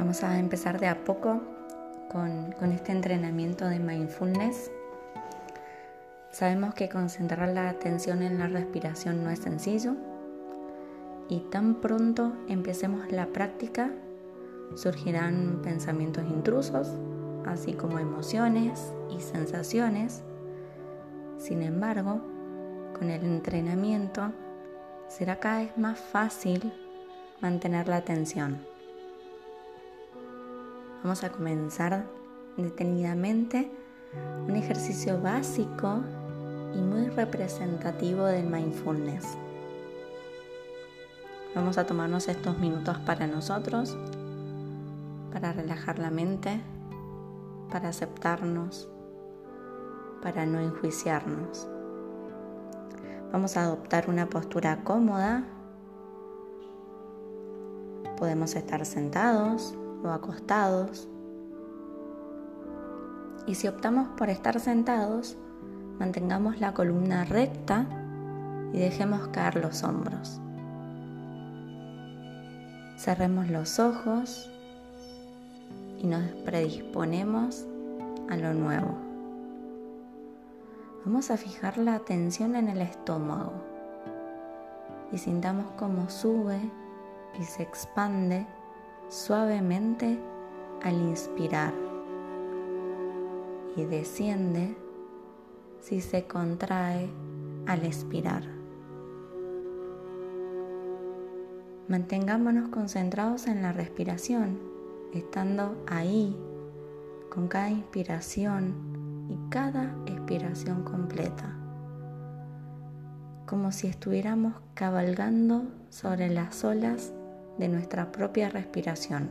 Vamos a empezar de a poco con, este entrenamiento de mindfulness. Sabemos que concentrar la atención en la respiración no es sencillo y tan pronto empecemos la práctica surgirán pensamientos intrusos, así como emociones y sensaciones. Sin embargo, con el entrenamiento será cada vez más fácil mantener la atención. Vamos a comenzar detenidamente un ejercicio básico y muy representativo del mindfulness. Vamos a tomarnos estos minutos para nosotros, para relajar la mente, para aceptarnos, para no enjuiciarnos. Vamos a adoptar una postura cómoda. Podemos estar sentados o acostados. Y si optamos por estar sentados, mantengamos la columna recta y dejemos caer los hombros. Cerremos los ojos y nos predisponemos a lo nuevo. Vamos a fijar la atención en el estómago y sintamos cómo sube y se expande suavemente al inspirar y desciende si se contrae al expirar. Mantengámonos concentrados en la respiración, estando ahí con cada inspiración y cada expiración completa, como si estuviéramos cabalgando sobre las olas de nuestra propia respiración.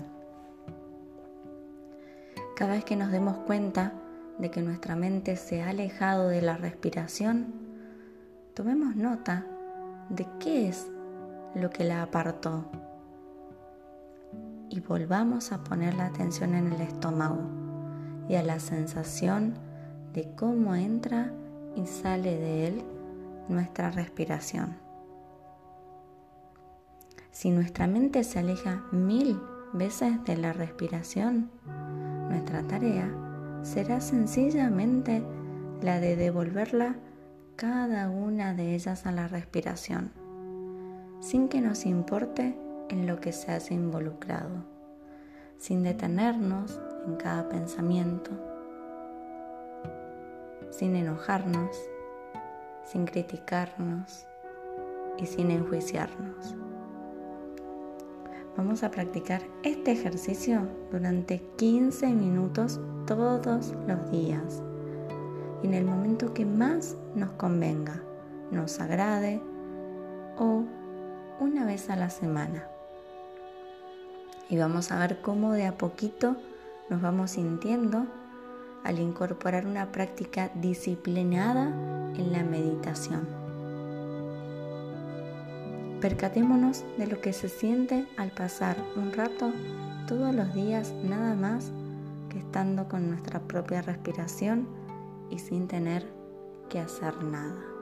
Cada vez que nos demos cuenta de que nuestra mente se ha alejado de la respiración, tomemos nota de qué es lo que la apartó. Y volvamos a poner la atención en el estómago y a la sensación de cómo entra y sale de él nuestra respiración. Si nuestra mente se aleja mil veces de la respiración, nuestra tarea será sencillamente la de devolverla cada una de ellas a la respiración sin que nos importe en lo que se hace involucrado, sin detenernos en cada pensamiento, sin enojarnos, sin criticarnos y sin enjuiciarnos. Vamos a practicar este ejercicio durante 15 minutos todos los días en el momento que más nos convenga, nos agrade o una vez a la semana. Y vamos a ver cómo de a poquito nos vamos sintiendo al incorporar una práctica disciplinada en la meditación. Percatémonos de lo que se siente al pasar un rato todos los días nada más que estando con nuestra propia respiración y sin tener que hacer nada.